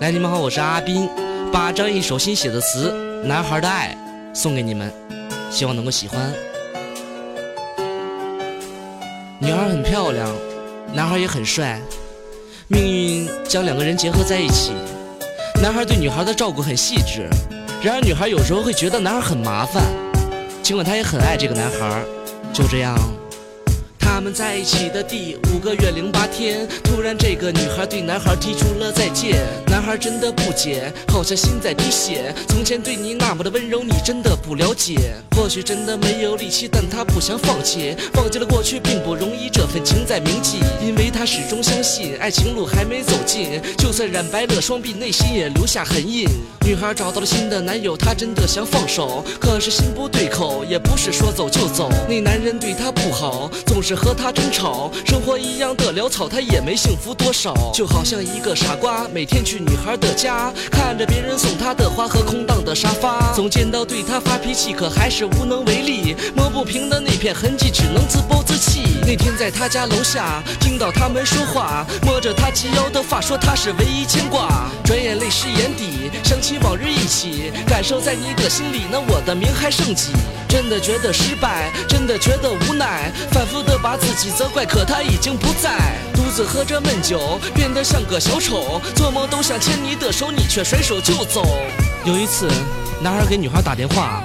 来，你们好，我是阿斌，把张一首新写的词《男孩的爱》送给你们，希望能够喜欢。女孩很漂亮，男孩也很帅，命运将两个人结合在一起。男孩对女孩的照顾很细致，然而女孩有时候会觉得男孩很麻烦，尽管她也很爱这个男孩。就这样。他们在一起的第五个月零八天，突然这个女孩对男孩提出了再见。男孩真的不解，好像心在滴血。从前对你那么的温柔，你真的不了解。或许真的没有力气，但他不想放弃。忘记了过去并不容易，这份情在铭记。因为他始终相信，爱情路还没走近，就算染白了双臂，内心也留下痕印。女孩找到了新的男友，她真的想放手，可是心不对口，也不是说走就走。那男人对她不好，总是和。和他争吵，生活一样的潦草，他也没幸福多少。就好像一个傻瓜，每天去女孩的家，看着别人送他的花和空荡的沙发，总见到对他发脾气，可还是无能为力。抹不平的那片痕迹，只能自暴自弃。那天在他家楼下，听到他们说话，摸着他及腰的发，说他是唯一牵挂。转眼泪湿眼底，想起往日一起，感受在你的心里，那我的名还剩几？真的觉得失败，真的觉得无奈，反复的把。自己责怪，可他已经不在。独自喝着闷酒，变得像个小丑。做梦都想牵你的手，你却甩手就走。有一次，男孩给女孩打电话，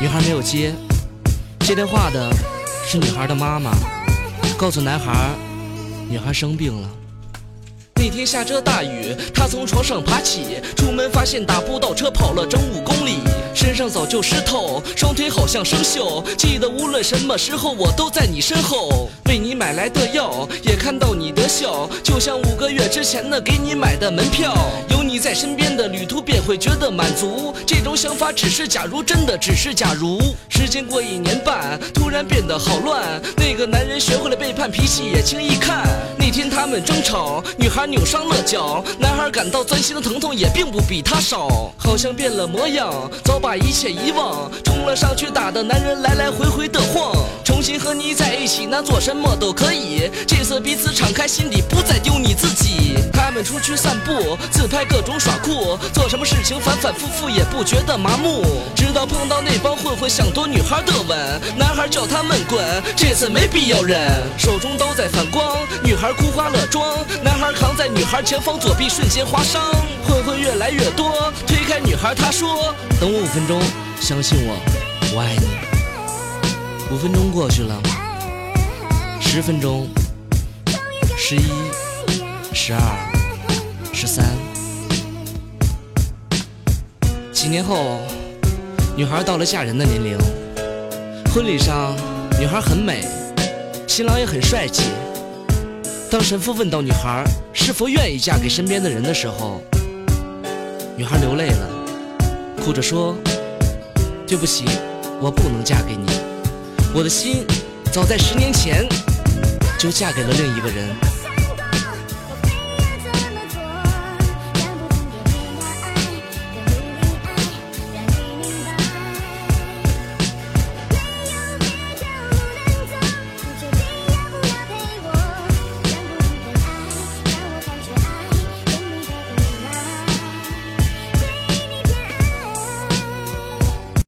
女孩没有接。接电话的是女孩的妈妈，告诉男孩，女孩生病了。那天下着大雨，他从床上爬起，出门发现打不到车，跑了整五公里里。身上早就湿透，双腿好像生锈。记得无论什么时候，我都在你身后，为你买来的药，也看到你的笑，就像五个月之前那给你买的门票。有你在身边的旅途便会觉得满足。这种想法只是假如，真的只是假如。时间过一年半，突然变得好乱。那个男人学会了背叛，脾气也轻易看。那天他们争吵，女孩扭伤了脚，男孩感到钻心的疼痛也并不比他少，好像变了模样，早把。一切遗忘，冲了上去，打的男人来来回回的晃。重新和你在一起，那做什么都可以。这次彼此敞开心底，不再丢你自己。他们出去散步，自拍各种耍酷，做什么事情反反复复也不觉得麻木。直到碰到那帮混混想夺女孩的吻，男孩叫他们滚，这次没必要忍。手中刀在反光，女孩哭花了妆，男孩扛在女孩前方，左臂瞬间划伤。混混越来越多，推开女孩，他说：“等我五分钟，相信我，我爱你。”五分钟过去了，十分钟，十一，十二，十三。几年后，女孩到了嫁人的年龄，婚礼上，女孩很美，新郎也很帅气。当神父问到女孩是否愿意嫁给身边的人的时候，女孩流泪了，哭着说：“对不起，我不能嫁给你。我的心早在十年前就嫁给了另一个人。”